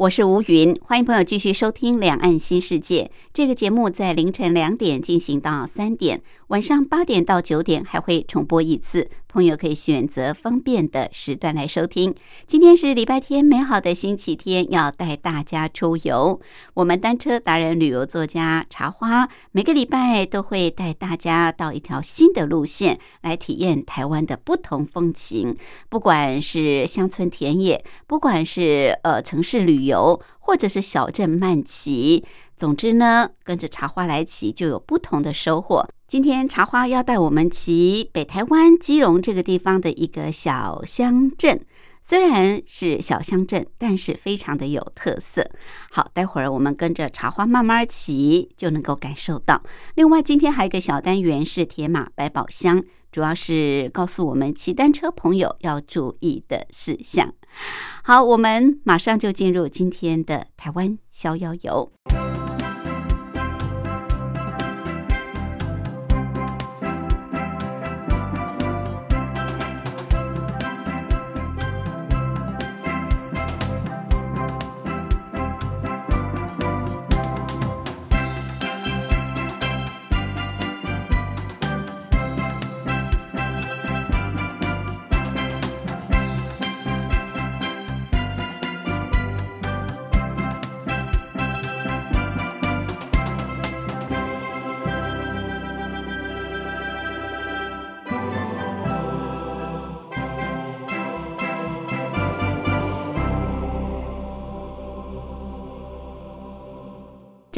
我是吴云，欢迎朋友继续收听《两岸新世界》这个节目，在凌晨两点进行到三点，晚上八点到九点还会重播一次。朋友可以选择方便的时段来收听。今天是礼拜天，美好的星期天，要带大家出游。我们单车达人、旅游作家茶花，每个礼拜都会带大家到一条新的路线，来体验台湾的不同风情。不管是乡村田野，不管是呃城市旅游，或者是小镇慢骑，总之呢，跟着茶花来骑，就有不同的收获。今天茶花要带我们骑北台湾基隆这个地方的一个小乡镇，虽然是小乡镇，但是非常的有特色。好，待会儿我们跟着茶花慢慢骑，就能够感受到。另外，今天还有一个小单元是铁马百宝箱，主要是告诉我们骑单车朋友要注意的事项。好，我们马上就进入今天的台湾逍遥游。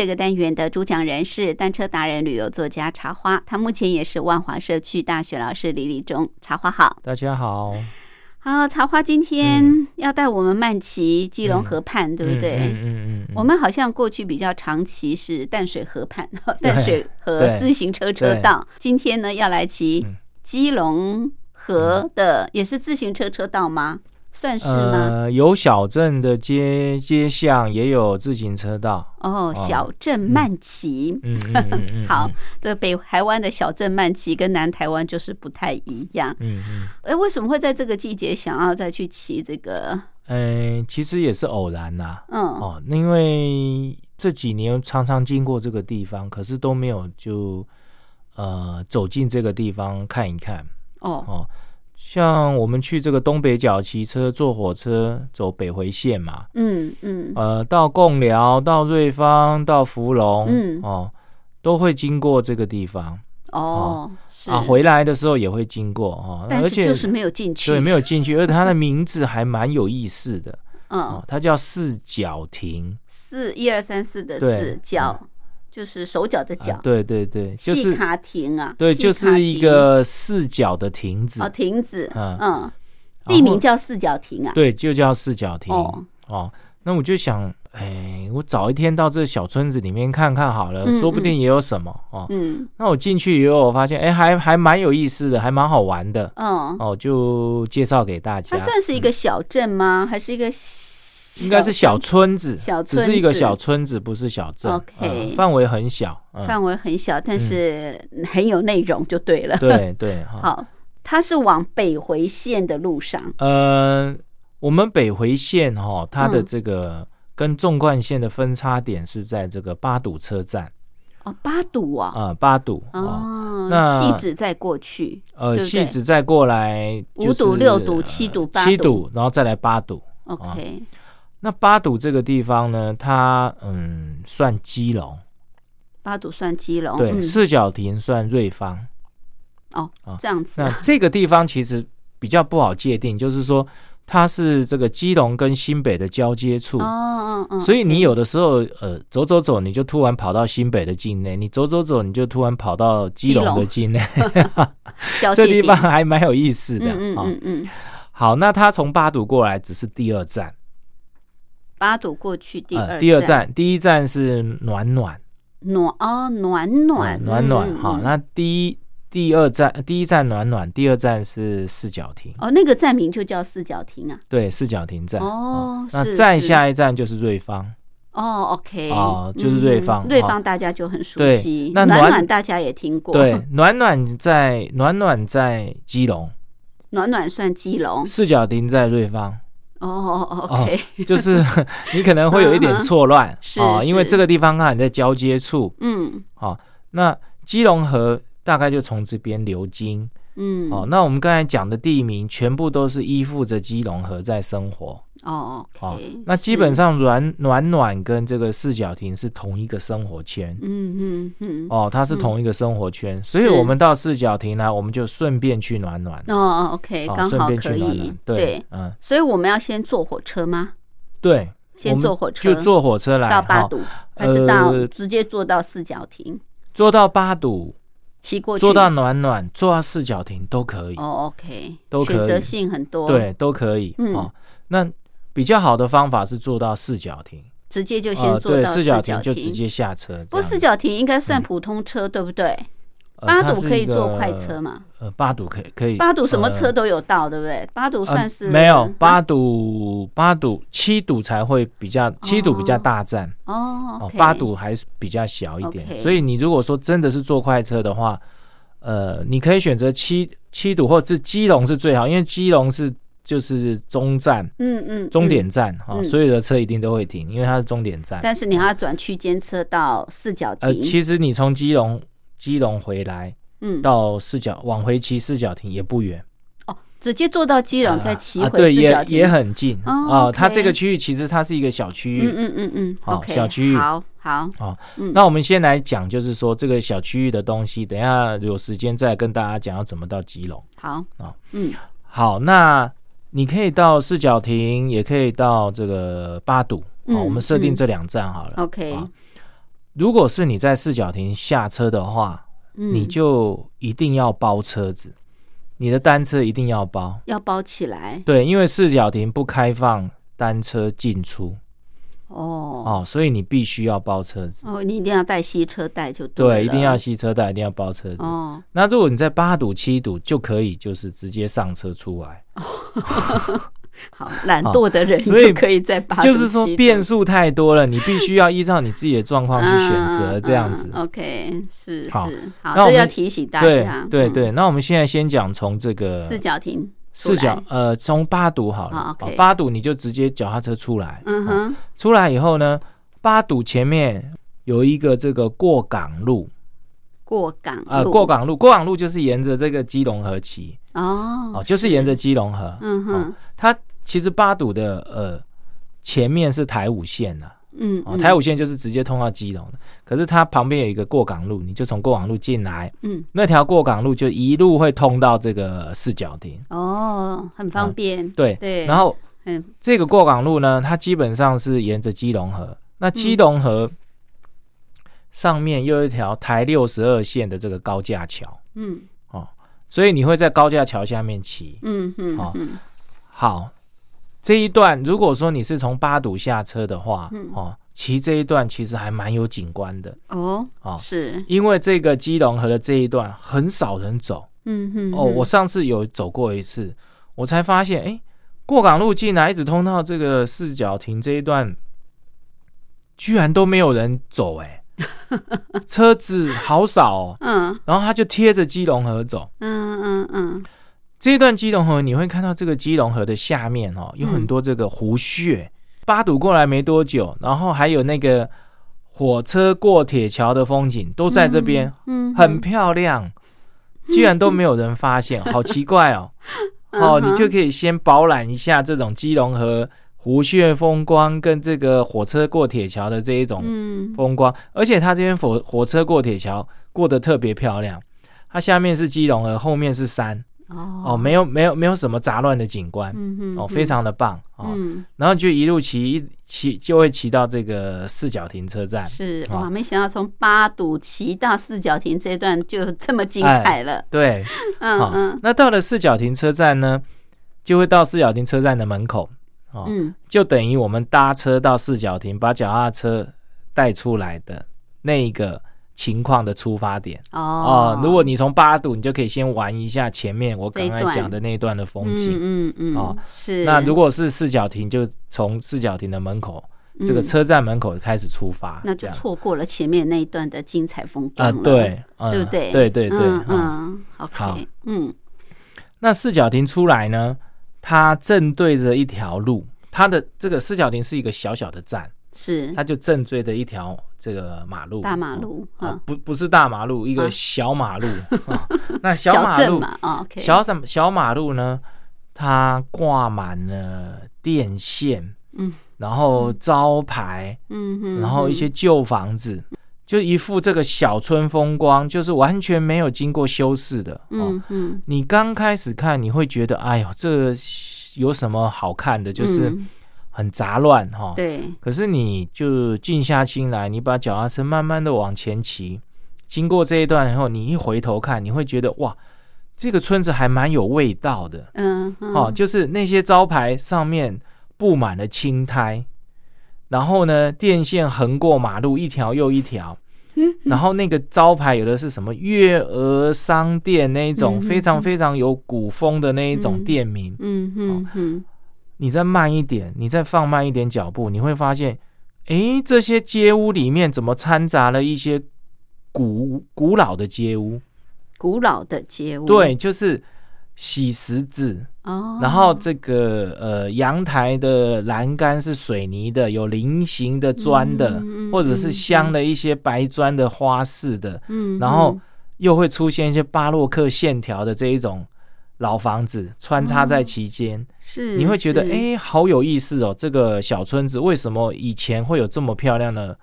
这个单元的主讲人是单车达人、旅游作家茶花，他目前也是万华社区大学老师李立忠。茶花好，大家好，好，茶花今天要带我们慢骑基隆河畔，对不对？嗯嗯嗯，我们好像过去比较常骑是淡水河畔、淡水河自行车车道，今天呢要来骑基隆河的，也是自行车车道吗？算是吗？呃，有小镇的街街巷，也有自行车道。哦，小镇慢骑。嗯嗯嗯。好，这北台湾的小镇慢骑跟南台湾就是不太一样。嗯嗯。哎，为什么会在这个季节想要再去骑这个？嗯，其实也是偶然呐。嗯。哦，因为这几年常常经过这个地方，可是都没有就呃走进这个地方看一看。哦哦。像我们去这个东北角骑车、坐火车走北回线嘛，嗯嗯，呃，到贡寮、到瑞芳、到福隆，嗯。哦，都会经过这个地方。哦，是。啊，回来的时候也会经过哦，但而且就是没有进去，对，没有进去，而且它的名字还蛮有意思的，嗯。哦，，它叫四角亭，四一二三四的四角，就是手脚的脚啊，对对对，就是细卡亭啊，对，就是一个四角的亭子哦，亭子，嗯嗯，地名叫四角亭啊，对，就叫四角亭哦哦。那我就想，哎，我早一天到这小村子里面看看好了，嗯说不定也有什么哦。嗯那我进去以后，我发现，哎，还还蛮有意思的，还蛮好玩的嗯，哦，就介绍给大家。它算是一个小镇吗？还是一个应该是小村子，小只是一个小村子，不是小镇。OK 嗯范围很小。嗯，范围很小，但是很有内容就对了。对对。好，它是往北回线的路上，呃，我们北回线哈，它的嗯这个跟纵贯线的分叉点是在这个八堵车站哦，八堵啊，啊，八堵哦。哦，那细致再过去，呃，戏子再过来就是五堵、六堵、七堵、八七堵，然后再来八堵。OK，那八堵这个地方呢，它嗯算基隆，八堵算基隆，对，嗯。四角亭算瑞芳。哦啊，这样子那这个地方其实比较不好界定，就是说它是这个基隆跟新北的交接处。哦哦哦，所以你有的时候，呃，走走走，你就突然跑到新北的境内；你走走走，你就突然跑到基隆的境内。交这地方还蛮有意思的嗯嗯啊、嗯。嗯，好，那他从八堵过来只是第二站，八堵过去第二呃，第二站，第一站是暖暖，暖哦暖暖嗯暖暖。好，那第一第二站，第一站暖暖，第二站是四角亭，哦那个站名就叫四角亭啊。对，四角亭站。哦那再下一站就是瑞芳，哦，OK，哦就是瑞芳嗯瑞芳大家就很熟对悉，那暖暖暖大家也听过，对，暖暖在暖暖在基隆，暖暖算基隆，四角亭在瑞芳。哦哦，OK，就是 你可能会有一点错乱啊哦，因为这个地方刚好在交接处嗯哦。那基隆河大概就从这边流经嗯，哦。那我们刚才讲的地名全部都是依附着基隆河在生活哦哦，OK，。那基本，上暖暖暖跟这个四角亭是同一个生活圈。嗯嗯嗯，哦，它是同一个生活圈，所以我们到四角亭呢，我们就顺便去暖暖，哦哦，OK，哦，刚好顺便去可以。对，嗯，所以我们要先坐火车吗？对，先坐火车？就坐火车来到八堵，还是到呃直接坐到四角亭？坐到八堵。骑过去？坐到暖暖，坐到四角亭都可以，哦，OK，都可以。选择性很多，，对，都可以、嗯。哦。那比较好的方法是做到四角亭，直接就呃，先坐对，到角四角亭。就直接下车。不过四角亭应该算普通车，对不对？呃八堵可以坐快车嘛？呃，八堵可以可以，八堵什么车呃。都有到，对不对？八堵算是呃、没有啊八堵八堵七堵才会比较七堵比较大站。哦八堵还是比较小一点。所以你如果说真的是坐快车的话，呃，你可以选择七七堵或者是基隆是最好，因为基隆是就是中站。嗯嗯终嗯点站啊、嗯所有的车一定都会停，因为它是终点站。但是你还要转区间车到四角呃，亭，其实你从基隆基隆回来嗯，到四角往回骑四角亭也不远，哦，直接坐到基隆再骑回四角亭，也也很近哦哦。它这个区域其实它是一个小区域。嗯嗯嗯嗯好小区域好好，哦嗯那我们先来讲，就是说这个小区域的东西，等一下有时间再跟大家讲要怎么到基隆。好哦，嗯好，那你可以到四角亭，也可以到这个八堵。嗯哦，我们设定嗯这两站好了。，OK，好如果是你在四角亭下车的话，嗯你就一定要包车子，你的单车一定要包。要包起来对，因为四角亭不开放单车进出哦哦，所以你必须要包车子。哦，你一定要带吸车带就对，对一定要吸车带，一定要包车子。哦，那如果你在八堵、七堵就可以，就是直接上车出来，好，懒惰的人所以就可以在八就是说堵变数太多了，你必须要依照你自己的状况去选择嗯这样子。嗯 OK，是是，好，那我们这要提醒大家。对，对对，那我们现在先讲从这个四角亭出四角，呃，从八堵好了，八堵你就直接脚踏车出来，哦嗯哼，出来以后呢，八堵前面有一个这个过港路，过港呃，路过港路，过港路就是沿着这个基隆河骑，哦哦，就是沿着基隆河，哦嗯哼，它其实八堵的呃前面是台五线呐、哦，嗯哦台五线就是直接通到基隆的，可是它旁边有一个过港路，你就从过港路进来，嗯。那条过港路就一路会通到这个四角亭，哦，很方便。对。对，然后嗯。这个过港路呢，它基本上是沿着基隆河。那基隆河上面又有一条台六十二线的这个高架桥，嗯。哦所以你会在高架桥下面骑。嗯嗯好嗯。好，这一段如果说你是从八堵下车的话，嗯。哦，骑这一段其实还蛮有景观的。哦哦，是。因为这个基隆河的这一段很少人走。嗯哼哦。我上次有走过一次，我才发现，哎，过港路进来一直通到这个四角亭这一段，居然都没有人走、哎，车子好少哦。嗯。然后他就贴着基隆河走，嗯嗯嗯这一段基隆河你会看到这个基隆河的下面哦，有很多这个湖穴。八堵过来没多久，然后还有那个火车过铁桥的风景都在这边，嗯，很漂亮，居然都没有人发现，好奇怪哦。哦，嗯哼你就可以先饱览一下这种基隆河湖穴风光跟这个火车过铁桥的这一种嗯风光，而且它这边火火车过铁桥过得特别漂亮，它下面是基隆河，后面是山，哦。哦，没有没有没有什么杂乱的景观，嗯哼哦，非常的棒哦。嗯。然后就一路骑一骑就会骑到这个四角停车站，哦是哇，没想到从八堵骑到四角亭这段就这么精彩了，对，好、嗯嗯。那到了四角停车站呢，就会到四角停车站的门口，哦，嗯。就等于我们搭车到四角亭，把脚踏车带出来的那一个情况的出发点。哦。哦。如果你从八堵，你就可以先玩一下前面我刚才讲的那一段的风景。嗯嗯嗯哦。是。那如果是四角亭，就从四角亭的门口，这个嗯车站门口开始出发，那就错过了前面那一段的精彩风啊、光了，对，嗯对不对？对对对，嗯好。嗯。那四角亭出来呢，它正对着一条路，它的这个四角亭是一个小小的站，是它就正对着一条这个马路，大马路啊啊，，不不是大马路，一啊个小马路。啊那小马路，小什小马路呢，它挂满了电线，嗯然后招牌，嗯哼，然后一些旧房子。就一副这个小村风光，就是完全没有经过修饰的。哦，嗯嗯，你刚开始看，你会觉得，哎呦，这个有什么好看的？就是嗯很杂乱哈。对，可是你就静下心来，你把脚踏车慢慢的往前骑，经过这一段以后，你一回头看，你会觉得哇，这个村子还蛮有味道的嗯哦。就是那些招牌上面布满了青苔，然后呢，电线横过马路一条又一条。然后那个招牌有的是什么月娥商店那一种嗯非常非常有古风的那一种嗯店名，嗯嗯嗯，你再慢一点，你再放慢一点脚步，你会发现，诶，这些街屋里面怎么掺杂了一些古古老的街屋？古老的街屋，对，就是洗石子，哦，然后这个呃阳台的栏杆是水泥的，有菱形的砖的，或者是嗯镶了一些白砖的花式的，嗯，然后又会出现一些巴洛克线条的这一种老房子穿插在其间。是你会觉得，是哎、好有意思哦！这个小村子为什么以前会有这么漂亮的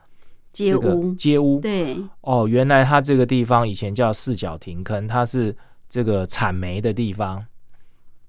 街这个屋，街屋？对，哦，原来它这个地方以前叫四角亭坑，它是这个产煤的地方。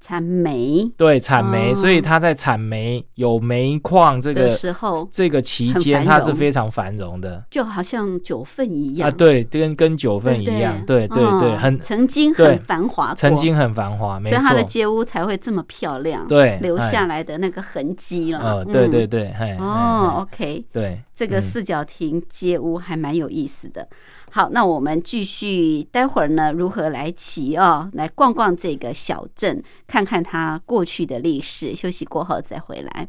产煤。对，产煤，哦。所以它在产煤有煤矿这的个时候，这个期很间，繁它是非常繁荣的。就好像九份一样。啊。对，跟跟九份一样，对对对很曾经很繁华，曾经很繁华，没错。所以它。的街屋才会这么漂亮，对留哎下来的那个痕迹了。呃，对嗯。对对，嘿，哦嘿，OK，嘿对，这个嗯。四角亭街屋还蛮有意思的。好，那我们继续，待会儿呢如何来骑哦，来逛逛这个小镇，看看它过去的历史。休息过后再回来。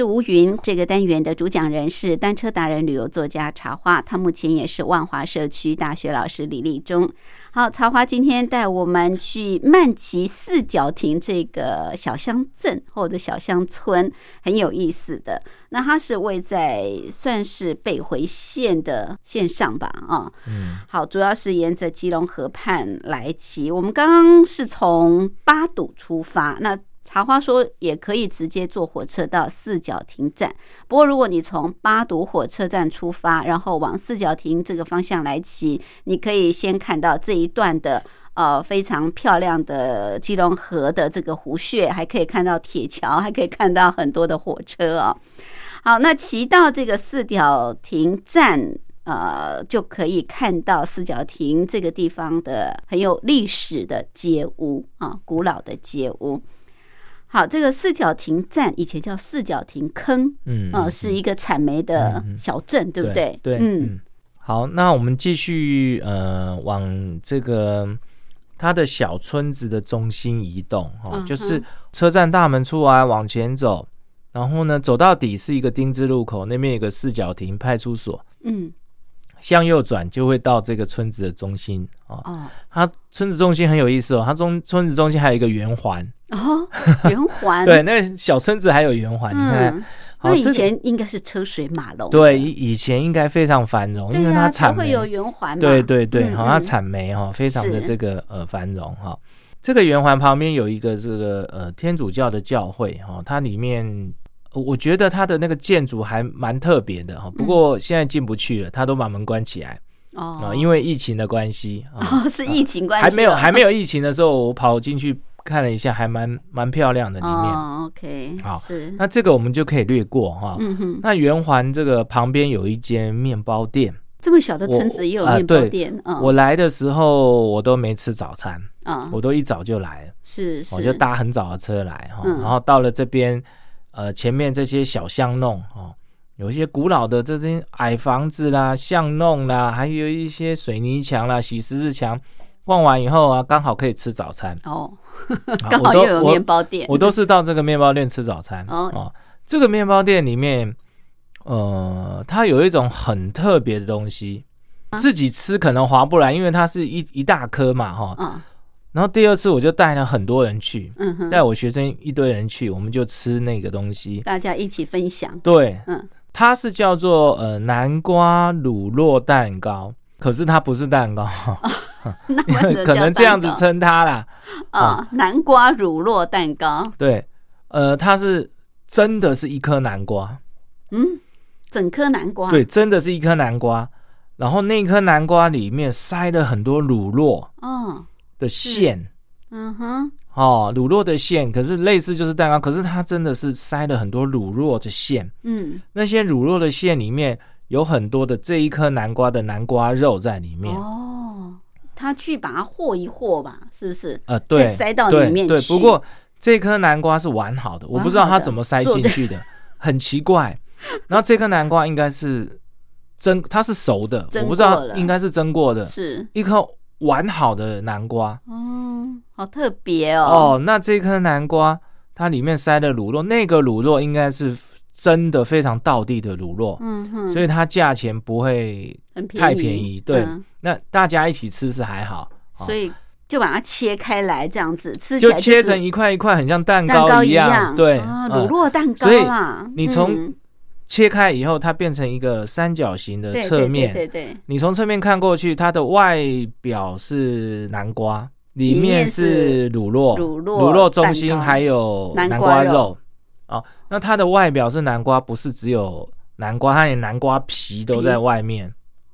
我是吴云，这个单元的主讲人是单车达人、旅游作家茶花，他目前也是万华社区大学老师李立忠。好，茶花今天带我们去曼奇四角亭这个小乡镇或者小乡村，很有意思的。那它是位在算是北回线的线上吧？啊，嗯，好，主要是沿着基隆河畔来骑。我们刚刚是从八堵出发，那。茶花说也可以直接坐火车到四角亭站，不过如果你从八堵火车站出发，然后往四角亭这个方向来骑，你可以先看到这一段的呃非常漂亮的基隆河的这个湖穴，还可以看到铁桥，还可以看到很多的火车啊。好，那骑到这个四角亭站，呃，就可以看到四角亭这个地方的很有历史的街屋啊，古老的街屋。好，这个四角亭站以前叫四角亭坑，嗯，啊，是一个产煤的小镇，对不对？对，嗯。好，那我们继续呃往这个它的小村子的中心移动，哈，就是车站大门出来往前走，然后呢走到底是一个丁字路口，那边有个四角亭派出所，嗯。向右转就会到这个村子的中心啊。哦，它村子中心很有意思哦。它中村子中心还有一个圆环哦，圆环。对，那个小村子还有圆环。你看，那以前应该是车水马龙。对，以前应该非常繁荣，因为它产会有圆环。对对对，好，它产煤哈，非常的这个呃繁荣哈。这个圆环旁边有一个这个呃天主教的教会哈，它里面。我觉得它的那个建筑还蛮特别的哈，不过现在进不去了，它都把门关起来哦，因为疫情的关系哦，是疫情关系，还没有还没有疫情的时候，我跑进去看了一下，还蛮蛮漂亮的里面。OK，好，是那这个我们就可以略过哈。嗯哼，那圆环这个旁边有一间面包店，这么小的村子也有面包店啊。我来的时候我都没吃早餐啊，我都一早就来了，是，我就搭很早的车来哈，然后到了这边。呃，前面这些小巷弄哦，有一些古老的这些矮房子啦、巷弄啦，还有一些水泥墙啦、洗石子墙。逛完以后啊，刚好可以吃早餐哦，刚好又有面包店。我都是到这个面包店吃早餐哦。这个面包店里面，呃，它有一种很特别的东西，自己吃可能划不来，因为它是一一大颗嘛，哈。然后第二次我就带了很多人去，带我学生一堆人去，我们就吃那个东西，大家一起分享。对，嗯，它是叫做呃南瓜乳酪蛋糕，可是它不是蛋糕，可能这样子称它啦。啊，南瓜乳酪蛋糕。对，呃，它是真的是一颗南瓜，嗯，整颗南瓜。对，真的是一颗南瓜，然后那颗南瓜里面塞了很多乳酪。哦。的馅，嗯哼，哦，乳酪的馅，可是类似就是蛋糕，可是它真的是塞了很多乳酪的馅，嗯，那些乳酪的馅里面有很多的这一颗南瓜的南瓜肉在里面，哦，他去把它和一和吧，是不是？呃，对，塞到里面去。不过这颗南瓜是完好的，我不知道它怎么塞进去的，很奇怪。然后这颗南瓜应该是蒸，它是熟的，我不知道应该是蒸过的，是一颗。完好的南瓜哦，好特别哦。哦，那这颗南瓜它里面塞的卤肉，那个卤肉应该是真的非常道地的乳酪，嗯哼，所以它价钱不会太便宜。对，那大家一起吃是还好，所以就把它切开来这样子吃，就切成一块一块，很像蛋糕一样。对，乳酪蛋糕啊，你从。切开以后，它变成一个三角形的侧面。对对对，你从侧面看过去，它的外表是南瓜，里面是乳酪，乳酪中心还有南瓜肉。那它的外表是南瓜，不是只有南瓜，它连南瓜皮都在外面，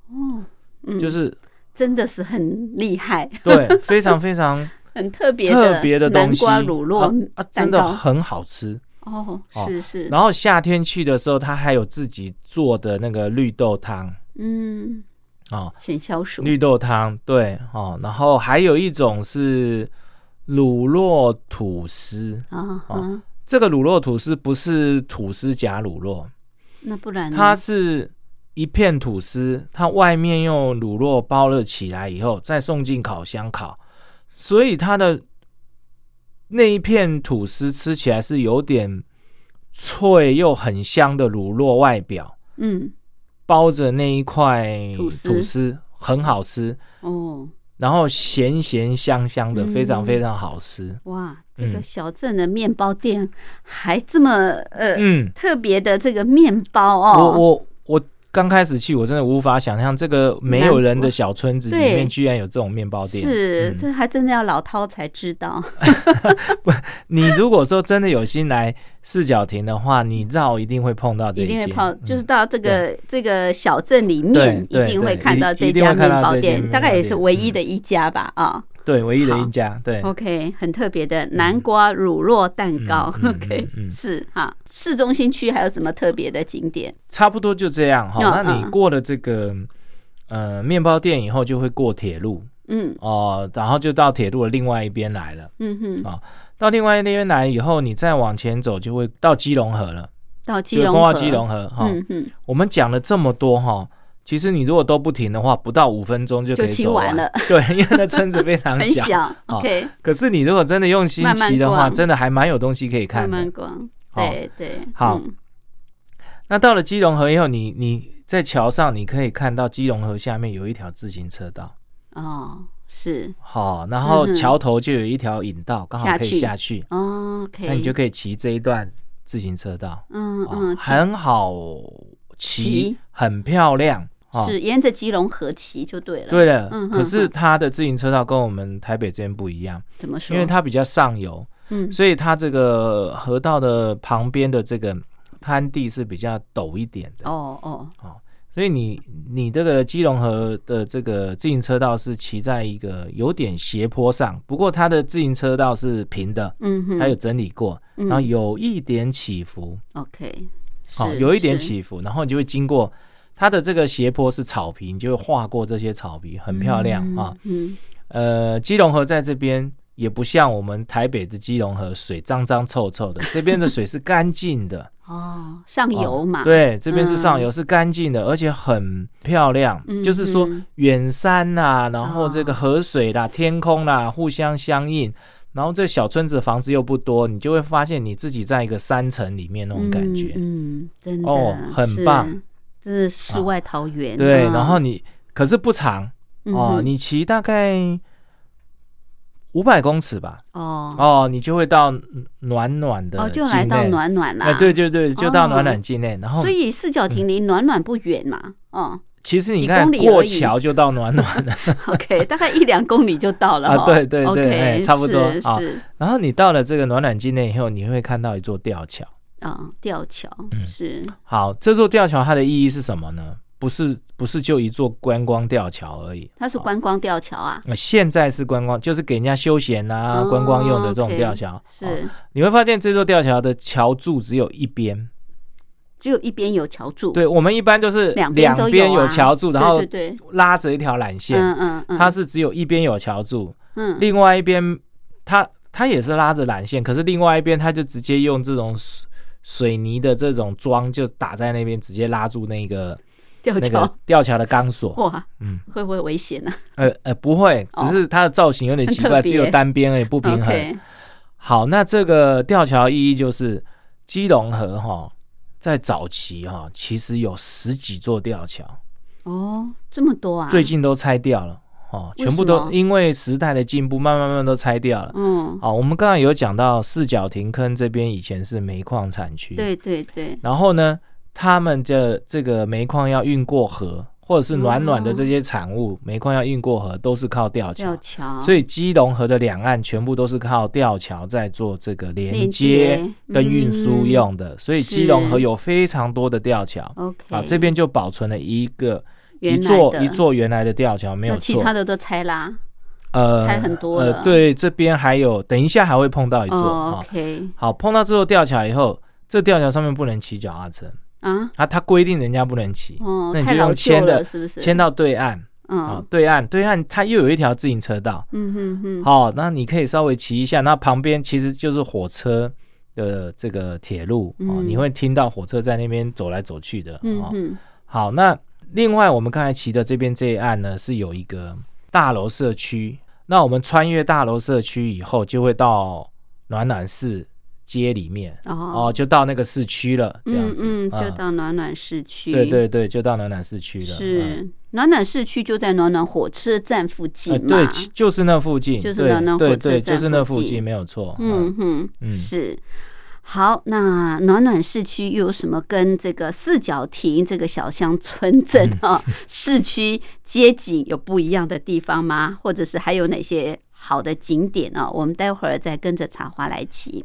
哦，嗯，就是真的是很厉害，对，非常非常 很特别特别的东南西，瓜乳酪啊啊，真的很好吃。哦，哦是是，然后夏天去的时候，它还有自己做的那个绿豆汤。嗯，哦，显消暑，绿豆汤对哦，然后还有一种是乳酪吐司，啊哦哈，这个乳酪吐司不是吐司夹乳酪，那不然它是一片吐司，它外面用乳酪包了起来以后，再送进烤箱烤，所以它的那一片吐司吃起来是有点脆又很香的乳酪外表，嗯。包着那一块吐司。吐司，很好吃，哦然后咸咸香香的，嗯非常非常好吃。哇，这个嗯。小镇的面包店还这么呃嗯，特别的这个面包哦，我我我刚开始去，我真的无法想象这个没有人的小村子里面居然有这种面包店。是、嗯。这还真的要老饕才知道，你如果说真的有心来四角亭的话，你绕一定会碰到这间，一定会泡，嗯。就是到这个、这个小镇里面，一定会看到这家面包店，大概也是唯一的一家吧啊。对唯一的一家。对，OK，很特别的南瓜乳酪蛋糕。OK，、嗯嗯是哈。市中心区还有什么特别的景点？差不多就这样哈。嗯那你嗯过了这个呃面包店以后，就会过铁路嗯哦，然后就到铁路的另外一边来了。嗯哼，啊到另外一边来以后，你再往前走，就会到基隆河了，到基隆河。到基隆河哈。嗯哼，我们讲了这么多哈，其实你如果都不停的话，不到五分钟就可以走完了 对，因为那村子非常 很小。小。OK，可是你如果真的用心骑的话，逛真的还蛮有东西可以看的。慢逛。好对对，好嗯那到了基隆河以后，你你在桥上你可以看到基隆河下面有一条自行车道，哦，是好，然后桥头就有一条引道，刚好可以下去哦 OK，那你就可以骑这一段自行车道。哦嗯嗯，很好骑骑，很漂亮。哦是沿着基隆河骑就对了。对了，嗯哼可是它的自行车道跟我们台北这边不一样，怎么说？因为它比较上游，嗯。所以它这个河道的旁边的这个滩地是比较陡一点的。哦哦。哦所以你你这个基隆河的这个自行车道是骑在一个有点斜坡上，不过它的自行车道是平的，嗯哼，它有整理过，嗯。然后有一点起伏，OK，好、是有一点起伏，然后你就会经过它的这个斜坡是草坪，就会划过这些草皮，很漂亮啊。嗯呃，基隆河在这边也不像我们台北的基隆河水脏脏臭臭的，这边的水是干净的，哦，上游嘛，哦，对，这边是上嗯游，是干净的，而且很漂亮。嗯就是说嗯远山呐、然后这个哦河水啦、天空啦，互相相应。然后这小村子房子又不多，你就会发现你自己在一个山城里面那种感觉。嗯，嗯真的哦很棒，这是世外桃源。对，嗯然后你可是不长哦，嗯你骑大概五百公尺吧，哦哦，你就会到暖暖的哦，就来到暖暖啦。哎，对对对，就到暖哦暖境内。然后所以四角亭离暖暖不远嘛。哦其实你看过桥就到暖暖了，，OK，大概一两公里就到了啊哦。对对对差不多是然后你到了这个暖暖境内以后，你会看到一座吊桥。啊，吊桥嗯。是。好，这座吊桥它的意义是什么呢？不是不是就一座观光吊桥而已，它是观光吊桥啊，那现在是观光，就是给人家休闲啊、哦观光用的这种吊桥。哦是。你会发现这座吊桥的桥柱只有一边，只有一边有桥柱，对我们一般就是两边都有桥柱，然后拉着一条缆线，嗯嗯嗯，它是只有一边有桥柱，嗯。另外一边它它也是拉着缆线，可是另外一边它就直接用这种水水泥的这种桩就打在那边，直接拉住那个 吊桥个吊桥的钢索。哇，嗯，会不会危险呢？呃呃，不会，只是它的造型有点奇怪，只有单边而已，不平衡。好，那这个吊桥意义就是基隆河哈，在早期哈，其实有十几座吊桥，哦，这么多啊，最近都拆掉了哦，全部都因为时代的进步，慢慢慢慢都拆掉了。嗯，好，我们刚刚有讲到四角亭坑这边以前是煤矿产区，，对对对，然后呢，他们这这个煤矿要运过河，或者是暖暖的这些产物，煤矿要运过河，都是靠吊桥。吊桥。所以基隆河的两岸全部都是靠吊桥在做这个连连接。接跟运输嗯用的，所以基隆河有非常多的吊桥。OK 啊，这边就保存了一个一座一座原来的吊桥，没有错其。他的都拆啦。呃拆很多了呃，对，这边还有，等一下还会碰到一座。，OK 好，碰到这座吊桥以后，这吊桥上面不能骑脚踏车啊，啊，它规定人家不能骑，哦，那你就用牵的了，是不是？牵到对岸啊嗯，对岸对岸它又有一条自行车道，嗯哼哼，好，那你可以稍微骑一下，那旁边其实就是火车的这个铁路哦，嗯你会听到火车在那边走来走去的哦。嗯哼，好，那另外我们刚才骑的这边这一岸呢，是有一个大楼社区。那我们穿越大楼社区以后，就会到暖暖市街里面哦，哦，就到那个市区了，这样子。嗯嗯，就啊到暖暖市区，对对对，就到暖暖市区了。嗯是暖暖市区就在暖暖火车站附呃近嘛，对，就是那附近，就是暖暖火车站就是那附近附近，没有错。嗯哼，嗯是。好，那暖暖市区又有什么跟这个四角亭这个小乡村镇嗯啊、市区街景有不一样的地方吗？或者是还有哪些好的景点呢、我们待会儿再跟着茶花来骑。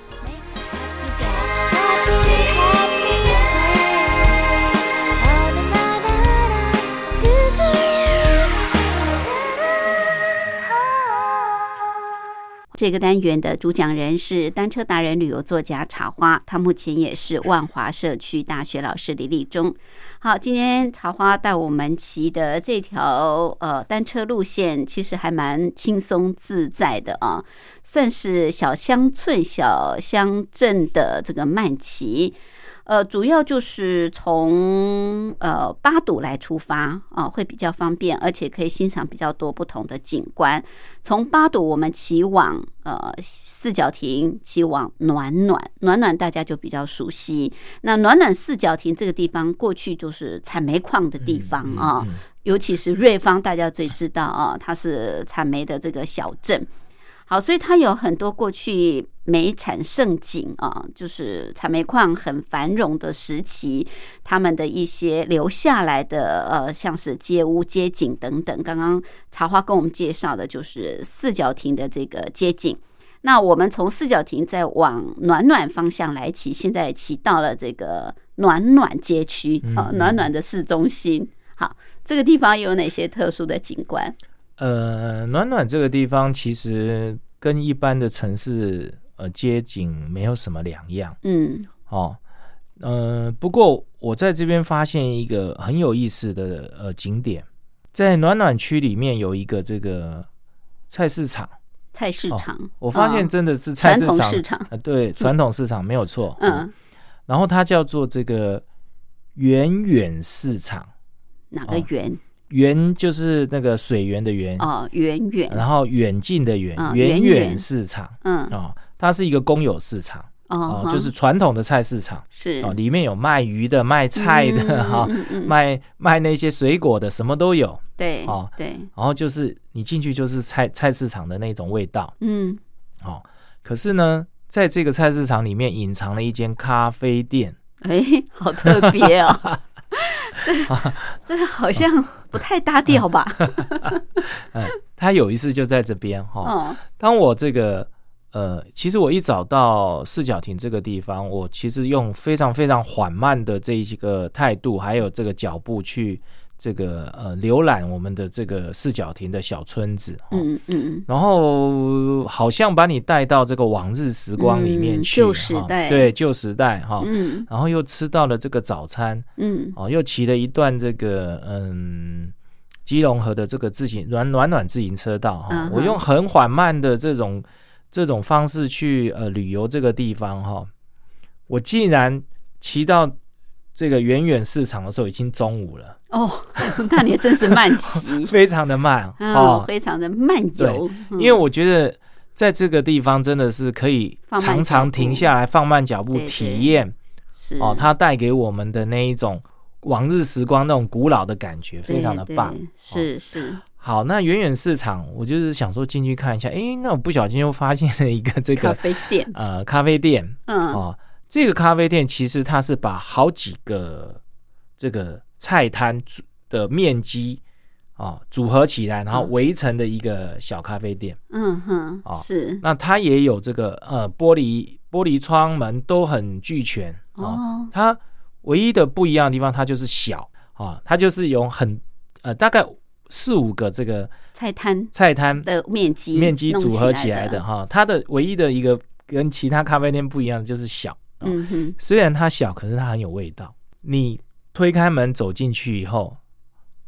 这个单元的主讲人是单车达人、旅游作家茶花，他目前也是万华社区大学老师李立忠。好，今天茶花带我们骑的这条呃单车路线，其实还蛮轻松自在的啊，算是小乡村、小乡镇的这个慢骑。呃，主要就是从呃八堵来出发啊，会比较方便，而且可以欣赏比较多不同的景观。从八堵我们骑往呃四角亭，骑往暖暖，暖暖大家就比较熟悉。那暖暖四角亭这个地方，过去就是采煤矿的地方啊，尤其是瑞芳，大家最知道啊，它是采煤的这个小镇。好，所以它有很多过去煤产盛景啊，就是产煤矿很繁荣的时期，他们的一些留下来的呃，像是街屋街景等等。刚刚茶花跟我们介绍的就是四角亭的这个街景。那我们从四角亭再往暖暖方向来骑，现在骑到了这个暖暖街区啊，暖暖的市中心。好，这个地方有哪些特殊的景观？呃，暖暖这个地方其实跟一般的城市呃街景没有什么两样。嗯，哦，呃，不过我在这边发现一个很有意思的呃景点，在暖暖区里面有一个这个菜市场。菜市场，我发现真的是菜市场，市场呃，对，传统市场 没有错。嗯，然后它叫做这个远远市场，哪个远？源就是那个水源的源哦，远远，然后远近的远，远远市场，嗯。哦，它是一个公有市场。哦，就是传统的菜市场。是。哦，里面有卖鱼的、卖菜的哈，卖卖那些水果的，什么都有，对，哦对，然后就是你进去就是菜菜市场的那种味道，嗯，哦，可是呢，在这个菜市场里面隐藏了一间咖啡店，哎，好特别哦。这这好像不太搭调吧？嗯，他 有一次就在这边哈。当我这个呃，其实我一找到四角亭这个地方，我其实用非常非常缓慢的这一个态度，还有这个脚步去。这个呃，浏览我们的这个四角亭的小村子，嗯嗯嗯，然后好像把你带到这个往日时光里面去，旧时代，对旧时代哈，嗯，然后又吃到了这个早餐，嗯，哦，又骑了一段这个嗯，基隆河的这个自行暖暖暖自行车道哈，我用很缓慢的这种这种方式去呃旅游这个地方哈，我竟然骑到。这个远远市场的时候已经中午了。哦，那你真是慢骑，非常的慢哦，非常的慢游。因为我觉得在这个地方真的是可以常常停下来放慢脚步体验，是。哦，它带给我们的那一种往日时光那种古老的感觉，非常的棒。是是，好，那远远市场，我就是想说进去看一下，哎，那我不小心又发现了一个这个咖啡店，呃，咖啡店，嗯。哦。这个咖啡店其实它是把好几个这个菜摊的面积啊组合起来，然后围成的一个小咖啡店。嗯哼，哦，是。那它也有这个呃玻璃玻璃窗门都很俱全哦。它唯一的不一样的地方，它就是小啊，它就是有很呃大概四五个这个菜摊菜摊的面积面积组合起来的哈。它的唯一的一个跟其他咖啡店不一样的就是小。嗯哼，虽然它小，可是它很有味道。你推开门走进去以后，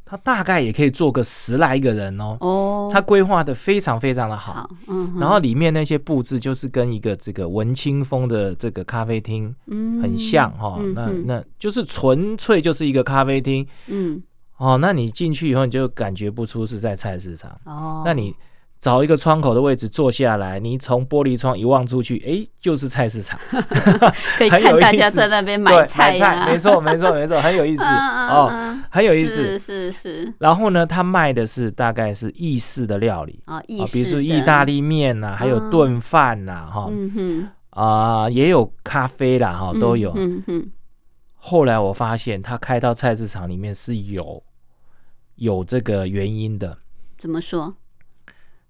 它大概也可以坐个十来个人哦。哦，它规划的非常非常的好。嗯，然后里面那些布置就是跟一个这个文青风的这个咖啡厅，嗯，很像哈。那那就是纯粹就是一个咖啡厅。嗯，哦，那你进去以后你就感觉不出是在菜市场。哦，那你。找一个窗口的位置坐下来，你从玻璃窗一望出去，哎，就是菜市场，可以 看大家在那边买菜呀。没错，没错，没错，很有意思哦，很有意思，是是是。然后呢，他卖的是大概是意式的料理啊，意式，比如说意大利面呐，还有炖饭呐，哈。嗯哼。啊、也有咖啡啦，哈、都有。后来我发现，他开到菜市场里面是有有这个原因的。怎么说？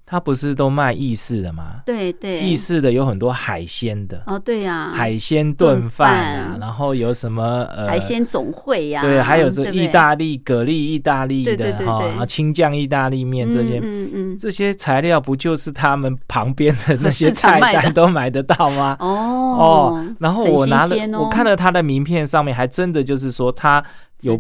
他不是都卖意式的吗？对对，意式的有很多海鲜的，哦，对呀，海鲜炖饭啊，饭。然后有什么呃海鲜总会呀，对，还有这意大利蛤蜊意大利的哈，然后青酱意大利面这些。嗯嗯这些材料不就是他们旁边的那些 菜单都买得到吗？哦哦，然后我拿了，哦。我看了他的名片上面还真的就是说他有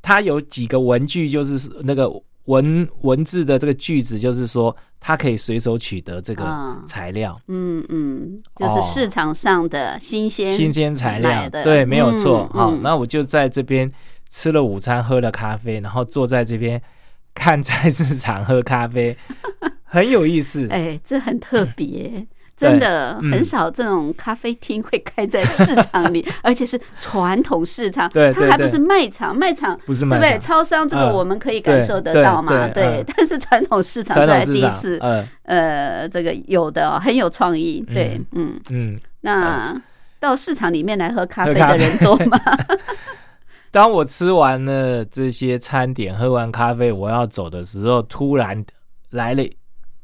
他有几个文具，就是那个文文字的这个句子，就是说他可以随手取得这个啊材料，嗯嗯，就是哦市场上的新鲜新鲜材料对，没有错。好、嗯嗯那我就在这边吃了午餐，喝了咖啡，然后坐在这边看菜市场喝咖啡，很有意思。哎，这很特别。真的嗯。很少这种咖啡厅会开在市场里，而且是传统市场，它还不是卖场，卖场不是对不对？超商这个嗯我们可以感受得到嘛，对但是传统市场还统市场，第一次，呃，呃，这个有的哦很有创意，对，嗯，嗯，那到市场里面来喝咖啡喝咖啡。的人多吗？当我吃完了这些餐点，喝完咖啡，我要走的时候，突然来了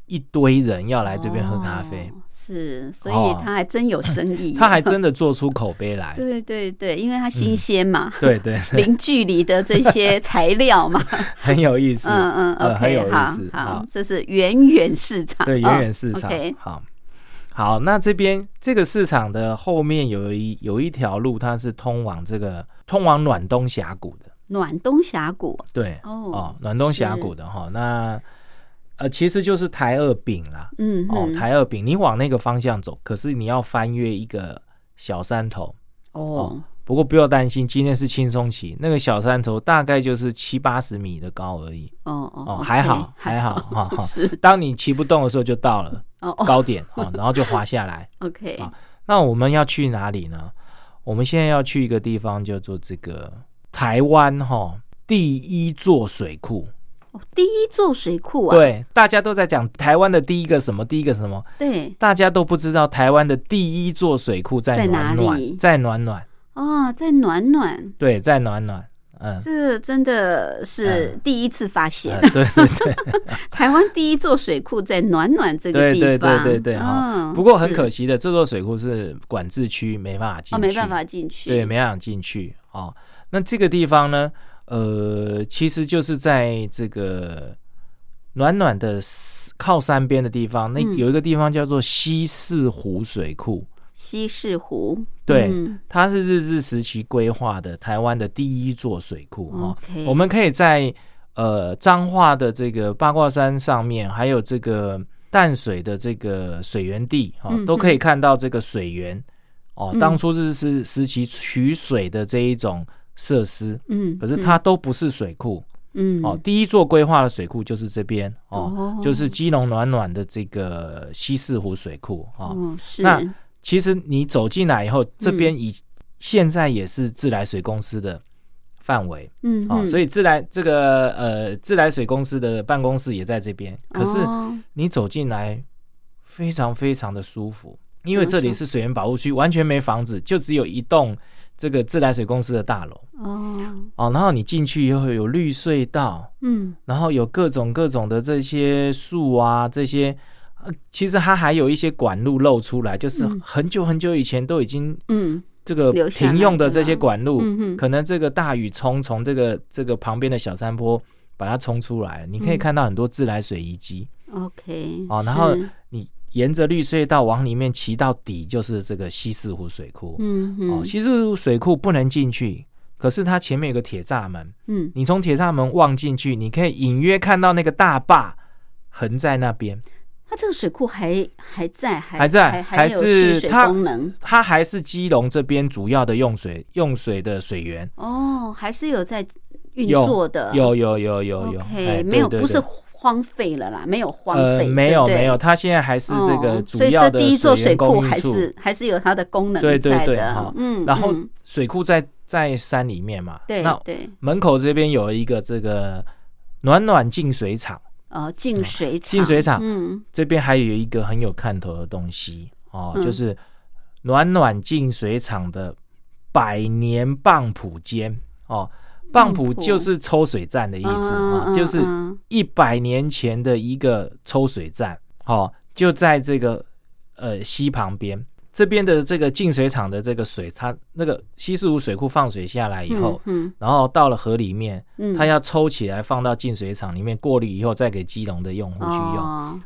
一堆人要来这边喝咖啡，哦是，所以哦。他还真有生意，他还真的做出口碑来。对对对，因为它新鲜嘛，对 对对，零距离的这些材料嘛，很有意思。嗯嗯呃很有意好思。好，这是远远市场，对，哦远远市场。好，好，那这边这个市场的后面有一有一条路，它是通往这个通往暖冬峡谷的。暖冬峡谷。对，哦哦，暖冬峡谷的哈，那呃其实就是台二丙啦。嗯哦，嗯台二丙，你往那个方向走，可是你要翻越一个小山头。哦不过不要担心，今天是轻松期，那个小山头大概就是七八十米的高而已。哦哦还好，还好，哈哈。是当你骑不动的时候就到了哦哦高点啊，然后就滑下来。，OK，好那我们要去哪里呢？我们现在要去一个地方，叫做这个台湾哈第一座水库。哦第一座水库啊，对，大家都在讲台湾的第一个什么，第一个什么，对，大家都不知道台湾的第一座水库在在哪里，在暖暖，哦，在暖暖，对，在暖暖。嗯，这真的是第一次发现。呃，对对对，台湾第一座水库在暖暖这个对对地方，对对对哈。嗯不过很可惜惜的，这座水库是管制区，没办法进哦，去。没办法进去，对，没办法进去哦。那这个地方呢，呃，其实就是在这个暖暖的靠山边的地方，那嗯。有一个地方叫做西四湖水库，西式湖，对嗯。它是日治时期规划的台湾的第一座水库哦。OK 我们可以在呃彰化的这个八卦山上面，还有这个淡水的这个水源地哦，嗯都可以看到这个水源。哦。嗯。当初日治时期取水的这一种设施，嗯，可是它都不是水库、嗯。哦。第一座规划的水库就是这边哦，哦。就是基隆暖暖的这个西四湖水库哦。哦是。那其实你走进来以后，这边已、现在也是自来水公司的范围哦，嗯。哦所以自来这个呃自来水公司的办公室也在这边。可是哦你走进来非常非常的舒服，因为这里是水源保护区，完全没房子，就只有一栋这个自来水公司的大楼。哦。哦。然后你进去以后有绿隧道，嗯。然后有各种各种的这些树啊，这些。呃其实它还有一些管路露出来，就是嗯。很久很久以前都已经嗯。这个停用的这些管路，可能这个大雨冲从这个这个旁边的小山坡把它冲出来，你可以嗯。看到很多自来水遗迹。OK 哦然后你沿着绿隧道往里面骑到底，就是这个西四湖水库。嗯哦，嗯。西四湖水库不能进去，可是它前面有个铁栅门，嗯。你从铁栅门望进去，你可以隐约看到那个大坝横在那边，它这个水库还还在还还在还是它功能？它还是基隆这边主要的用水用水的水源。哦，还是有在运作的，有有有有有。哎没有不是荒废了啦，没有荒呃废，对不对？没有没有，它现在还是这个哦所以主要的这第一座水水库还。是还是有它的功能对对在的对哈，嗯，然后嗯。水库在在山里面嘛，对那对。门口这边有一个这个暖暖净水厂，哦，净水厂，净水厂嗯。这边还有一个很有看头的东西哦，嗯。就是暖暖净水厂的百年棒浦间哦，棒浦就是抽水站的意思啊，就是一百年前的一个抽水站，哦，就在这个呃溪旁边。这边的这个净水厂的这个水，它那个西四五水库放水下来以后，嗯，然后到了河里面，嗯，它要抽起来放到净水厂里面过滤以后，再给基隆的用户去用。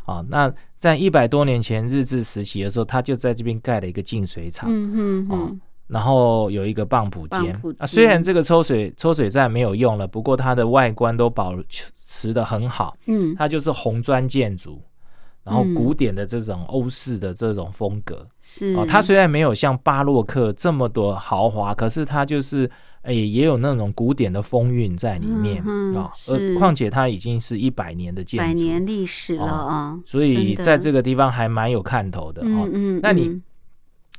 啊，那在一百多年前日治时期的时候，它就在这边盖了一个净水厂，嗯嗯，然后有一个棒浦间啊。虽然这个抽水抽水站没有用了，不过它的外观都保持的很好，嗯，它就是红砖建筑。然后古典的这种欧式的这种风格。是。哦，它虽然没有像巴洛克这么多豪华，可是它就是诶也有那种古典的风韵在里面。啊。而况且它已经是一百年的建筑，百年历史了啊，所以在这个地方还蛮有看头的哦。那你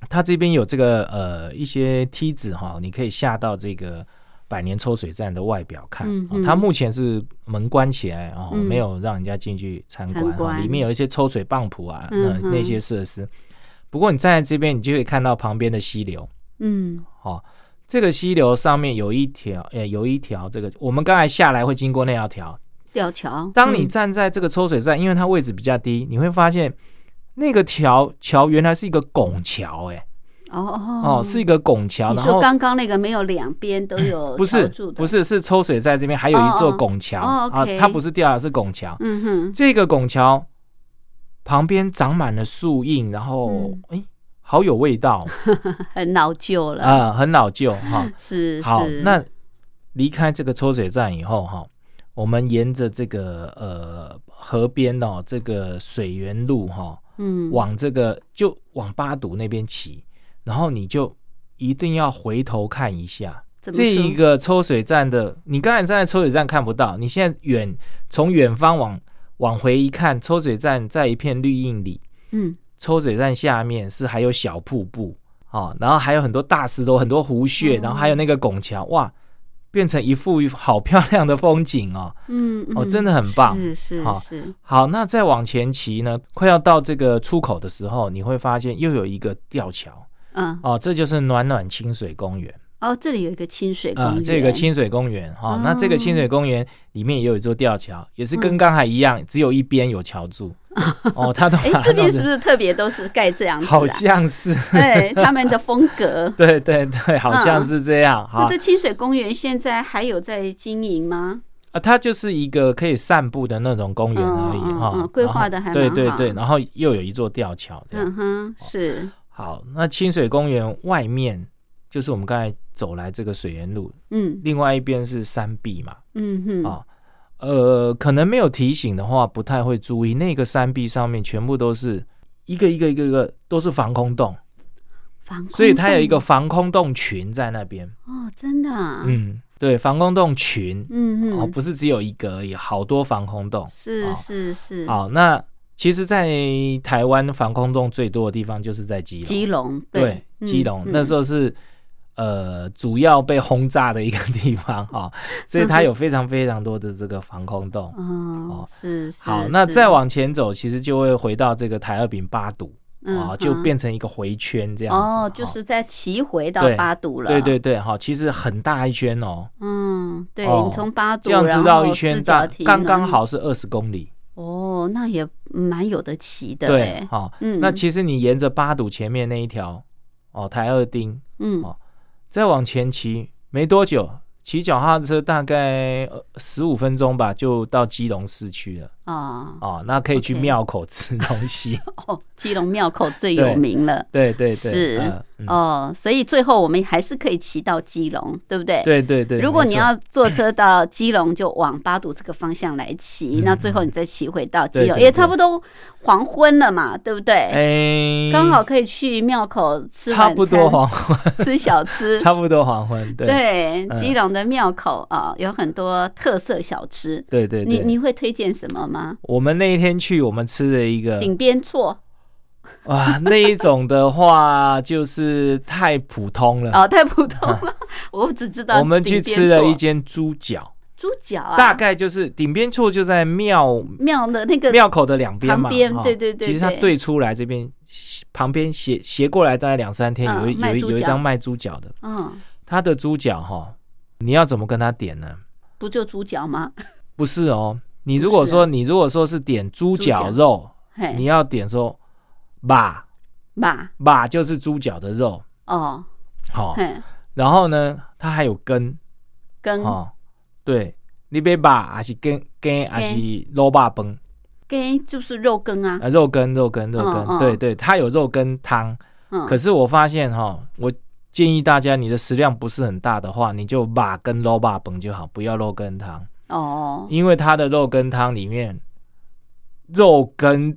它这边有这个呃一些梯子哈，你可以下到这个。百年抽水站的外表看，它目前是门关起来啊，没有让人家进去参观。里面有一些抽水泵浦啊，那那些设施。不过你站在这边，你就可以看到旁边的溪流。嗯，好，这个溪流上面有一条，诶，有一条这个，我们刚才下来会经过那条桥吊桥。当你站在这个抽水站，因为它位置比较低，你会发现那个桥桥原来是一个拱桥，哎。哦哦，是一个拱桥。你说刚刚那个没有两边都有不是不是是抽水在这边，还有一座拱桥。啊，它不是吊，是拱桥。嗯哼，这个拱桥旁边长满了树荫，然后哎，好有味道，很老旧了。啊，很老旧哈。是。好，那离开这个抽水站以后哈，我们沿着这个呃河边哦，这个水源路哈，嗯，往这个就往八堵那边骑。然后你就一定要回头看一下这一个抽水站的，你刚才站在抽水站看不到，你现在远从远方往往回一看，抽水站在一片绿荫里，嗯，抽水站下面是还有小瀑布啊，然后还有很多大石头、很多湖穴，然后还有那个拱桥，哇，变成一幅好漂亮的风景哦，嗯，哦，真的很棒，是是是，好，那再往前骑呢，快要到这个出口的时候，你会发现又有一个吊桥。嗯。哦，这就是暖暖清水公园哦，这里有一个清水公园，这个清水公园哈，那这个清水公园里面也有一座吊桥，也是跟刚才一样，只有一边有桥柱。哦，它都哎这边是不是特别都是盖这样子？好像是，对他们的风格，对对对，好像是这样。那这清水公园现在还有在经营吗？啊，它就是一个可以散步的那种公园而已哈，规划的还对对对，然后又有一座吊桥，嗯哼，是。好，那清水公园外面就是我们刚才走来这个水源路，嗯，另外一边是山壁嘛，嗯哼，啊，呃，可能没有提醒的话，不太会注意，那个山壁上面全部都是一个一个一个一个都是防空洞，防空，所以它有一个防空洞群在那边。哦，真的？嗯，对，防空洞群，嗯嗯，哦，不是只有一个而已，好多防空洞。是是是。好，那。其实，在台湾防空洞最多的地方就是在基隆。基隆对，基隆那时候是呃主要被轰炸的一个地方 哈，所以它有非常非常多的这个防空洞。哦，是是好，那再往前走，其实就会回到这个台二丙八堵啊，就变成一个回圈这样子。哦，就是在骑回到八堵了。对对对，哈，其实很大一圈哦。嗯，对你从八堵这样子绕一圈，大刚刚好是二十公里。哦，那也蛮有的骑的，对，好，嗯，那其实你沿着八堵前面那一条，哦，台二丁，嗯，哦，再往前骑没多久。骑脚踏车大概十五分钟吧，就到基隆市区了。啊啊，那可以去庙口吃东西。哦，基隆庙口最有名了。对对对，是哦，所以最后我们还是可以骑到基隆，对不对？对对对。如果你要坐车到基隆，就往八堵这个方向来骑，那最后你再骑回到基隆，也差不多黄昏了嘛，对不对？哎，刚好可以去庙口吃差不多黄昏，吃小吃。差不多黄昏，对。对，基隆。的庙口啊，有很多特色小吃。对对，你你会推荐什么吗？我们那一天去，我们吃了一个顶边错。哇，那一种的话就是太普通了。哦，太普通了。我只知道我们去吃了一间猪脚。猪脚啊，大概就是顶边处就在庙庙的那个庙口的两边嘛。边对对对。其实它对出来这边旁边斜斜过来大概两三天，嗯有一有一有一张卖猪脚的，嗯，他的猪脚哈，你要怎么跟他点呢？不就猪脚吗？不是哦，你如果说、你如果说是点猪猪脚脚肉，你要点说把吧，把就是猪脚的肉，哦，好、然后呢，它还有根，根。哦，对，你别把还是根根还是肉霸崩根就是肉羹啊，啊，肉根肉根肉根，对对，它有肉根汤。嗯，可是我发现哈、我建议大家，你的食量不是很大的话，你就把跟肉霸崩就好，不要肉羹汤，哦，因为它的肉羹汤里面肉羹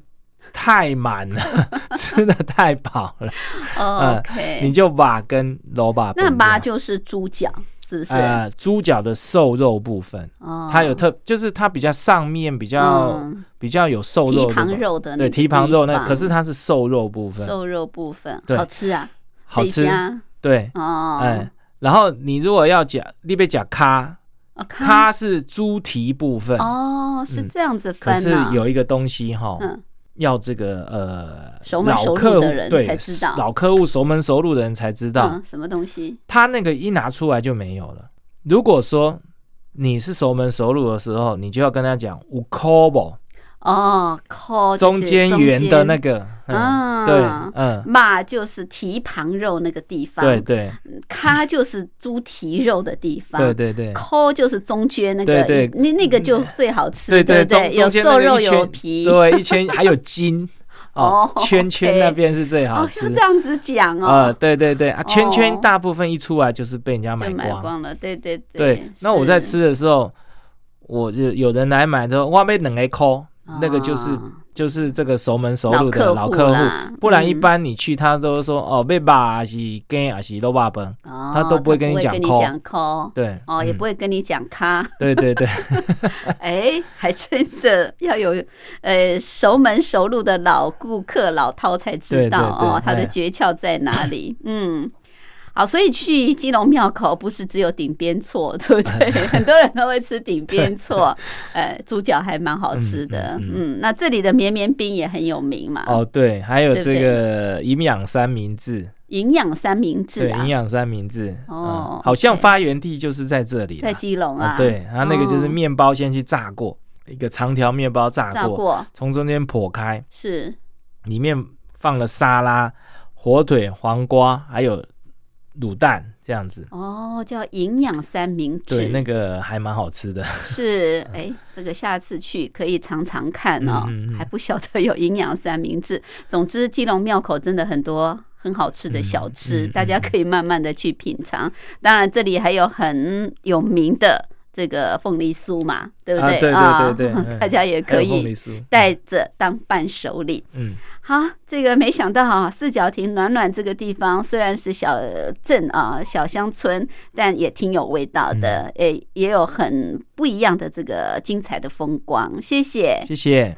太满了，吃的太饱了，哦 OK，你就把跟肉霸崩那就好。八就是猪脚，是不是？呃猪脚的瘦肉部分，哦，它有特，就是它比较上面比较、嗯。比较有瘦肉的蹄膀肉的那对蹄膀肉那，可是它是瘦肉部分，瘦肉部分好吃啊，好吃这一家对，哦，哎，然后你如果要讲，你别讲咖，哦咖咖是猪蹄部分，哦，是嗯。这样子可是，有一个东西哈，嗯。要这个呃熟门熟路老客户的人对才知道。老客户熟门熟路的人才知道，嗯什么东西？他那个一拿出来就没有了。如果说你是熟门熟路的时候，你就要跟他讲五 c o b 哦，扣中间圆的那个，啊嗯，对，嗯，马就是蹄旁肉那个地方，对对。咖就是猪蹄肉的地方，对对对。抠就是中间那个，对对。那那个就最好吃，对对对？有瘦肉有皮，对，一圈还有筋。哦哦，圈圈那边是最好哦，吃要这。样子讲呃，哦，对对对。啊，圈圈哦。大部分一出来就是被人家买光。了，对对对，那我在吃的时候，我就有人来买的时候，我被冷 A 抠，那个就是哦就是这个熟门熟路的老老客户。不然一嗯般你去他都说哦，被把还是跟还是肉霸崩，哦他都不会跟你讲跟抠你讲抠，对，哦，也嗯不会跟你讲咖，对对对，哎，还真的要有呃熟门熟路的老顾客老饕才知道哦，他的哎。诀窍在哪里？嗯。好，所以去基隆庙口不是只有顶边错，对不对？很多人都会吃顶边错，呃，猪脚还蛮好吃的。嗯嗯嗯，那这里的绵绵冰也很有名嘛，哦对，还有这个营养三明治，营养三明治对，啊营，养三明治，哦嗯好像发源地就是在这里，在基隆啊，啊，对，它那个就是哦。面包先去炸过，一个长条面包炸过，炸过。从中间剖开，是。里面放了沙拉、火腿、黄瓜，还有卤蛋这样子。哦，叫营养三明治，对，那个还蛮好吃的。是，哎，这个下次去可以尝尝看哦，嗯嗯嗯还不晓得有营养三明治。总之，基隆庙口真的很多很好吃的小吃，大家可以慢慢的去品尝。当然，这里还有很有名的这个凤梨酥嘛，对不对？啊对对对 大家也可以酥带着当伴手礼。嗯，好，这个没想到啊，四角亭暖暖这个地方虽然是小镇啊、小乡村，但也挺有味道的，嗯诶、也有很不一样的这个精彩的风光。谢谢。谢谢。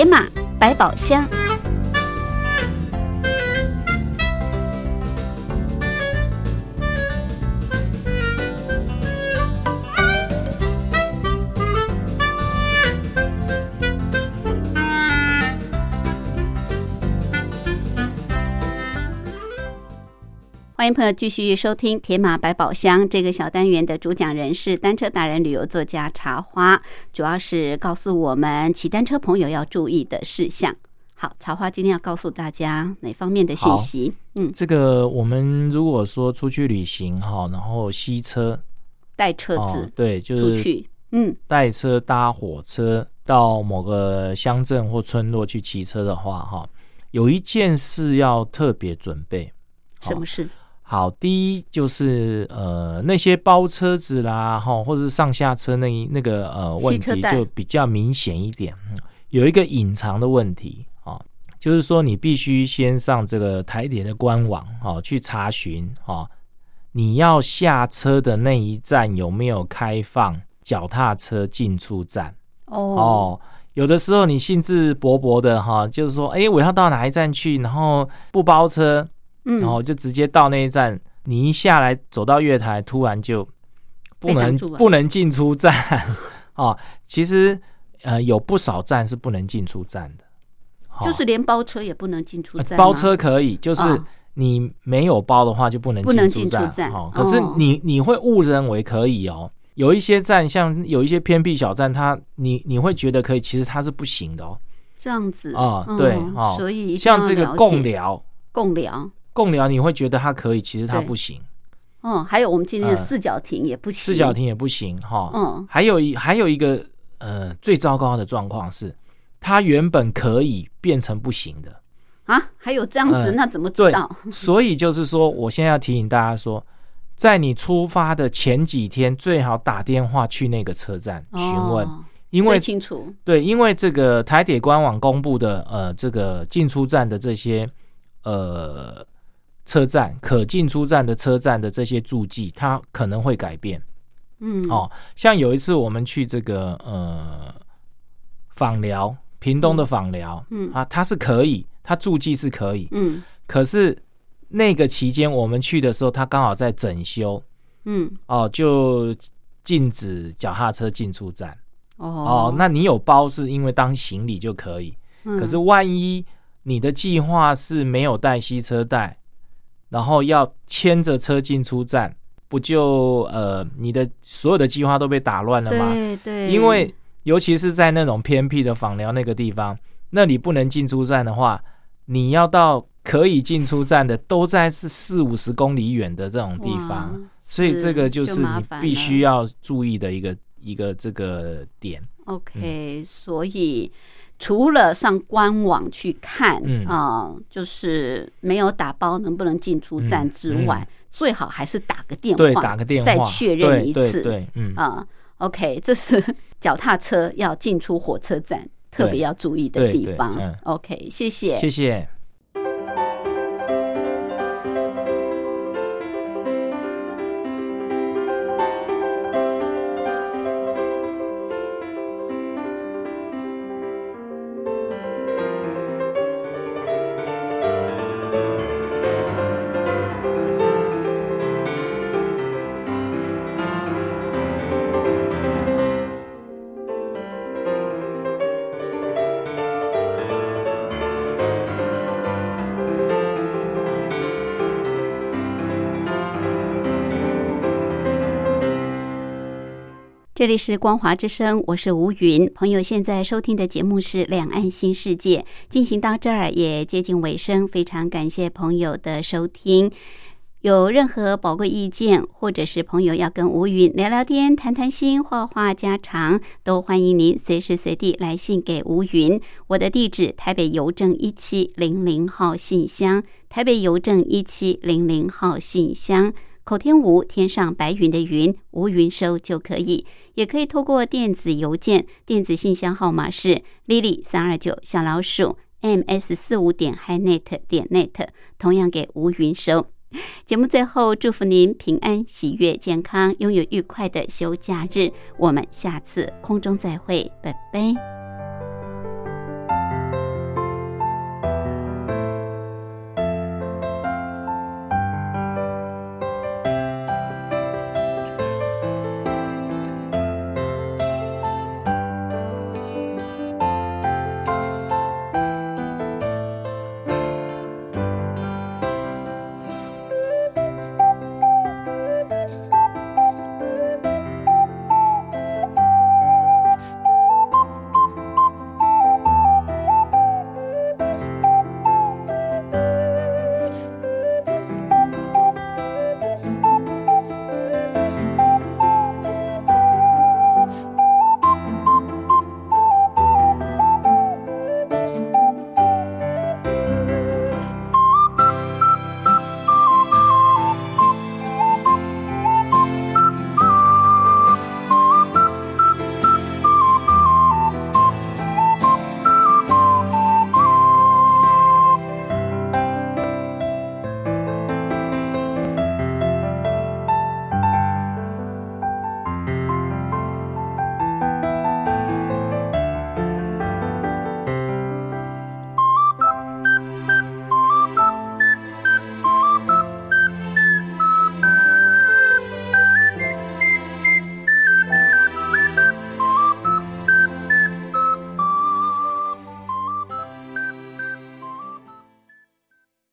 铁马百宝箱。迎朋友继续收听《铁马百宝箱》这个小单元的主讲人是单车达人、旅游作家茶花，主要是告诉我们骑单车朋友要注意的事项。好，茶花今天要告诉大家哪方面的讯息？嗯，这个我们如果说出去旅行哈，然后吸车带车子、哦，对，就是出去，嗯，带车搭火车到某个乡镇或村落去骑车的话，哈，有一件事要特别准备。什么事？好，第一就是呃那些包车子啦，哈，或者是上下车那一那个呃问题就比较明显一点。嗯有一个隐藏的问题啊，就是说你必须先上这个台铁的官网啊去查询啊，你要下车的那一站有没有开放脚踏车进出站哦，哦。有的时候你兴致勃勃的哈，就是说，哎，我要到哪一站去，然后不包车，嗯，然后就直接到那一站，你一下来走到月台，突然就不能不能进出站。哦。其实呃有不少站是不能进出站的，哦。就是连包车也不能进出呃站吗，包车可以，就是啊你没有包的话就不能不能进进出站。哦。可是哦。你你会误认为可以哦。有一些站，像有一些偏僻小站，它你你会觉得可以，其实它是不行的哦。这样子。哦嗯对哦。所以像这个共寮，共聊，共聊你会觉得它可以，其实它不行。嗯，还有我们今天的呃四角亭也不行，四角亭也不行哈。嗯。还有一还有一个呃最糟糕的状况是，它原本可以变成不行的，啊，还有这样子，嗯那怎么知对。道？所以就是说，我现在要提醒大家说，在你出发的前几天，最好打电话去那个车站询问，哦因为清楚，对，因为这个台铁官网公布的呃这个进出站的这些呃车站可进出站的车站的这些注记，它可能会改变。嗯，哦，像有一次我们去这个呃访寮，屏东的访寮，嗯。啊，它是可以，它驻记是可以，嗯。可是那个期间我们去的时候，它刚好在整修，嗯，哦，就禁止脚踏车进出站。哦。哦，那你有包是因为当行李就可以，嗯。可是嗯万一你的计划是没有带吸车带，然后要牵着车进出站，不就呃你的所有的计划都被打乱了吗？对对，因为尤其是在那种偏僻的访寮那个地方，那里不能进出站的话，你要到可以进出站的都在是四五十公里远的这种地方，所以这个就是你必须要注意的一个一个这个点。OK，、所以除了上官网去看嗯啊、就是没有打包能不能进出站嗯之外，最好还是打个电话，打个电话再确认一次。对嗯，啊、o k 这是脚踏车要进出火车站特别要注意的地方。嗯 OK，谢谢。谢谢。这里是光华之声，我是吴云。朋友现在收听的节目是《两岸新世界》，进行到这儿也接近尾声，非常感谢朋友的收听。有任何宝贵意见，或者是朋友要跟吴云聊聊天、谈谈心、话话家常，都欢迎您随时随地来信给吴云。我的地址：台北邮政一七零零号信箱，台北邮政一七零零号信箱。口天吴，天上白云的云，吴云收就可以，也可以透过电子邮件，电子信箱号码是 lily 三二九小老鼠 ms 四五点 hinet 点 net，同样给吴云收。节目最后，祝福您平安、喜悦、健康，拥有愉快的休假日。我们下次空中再会，拜拜。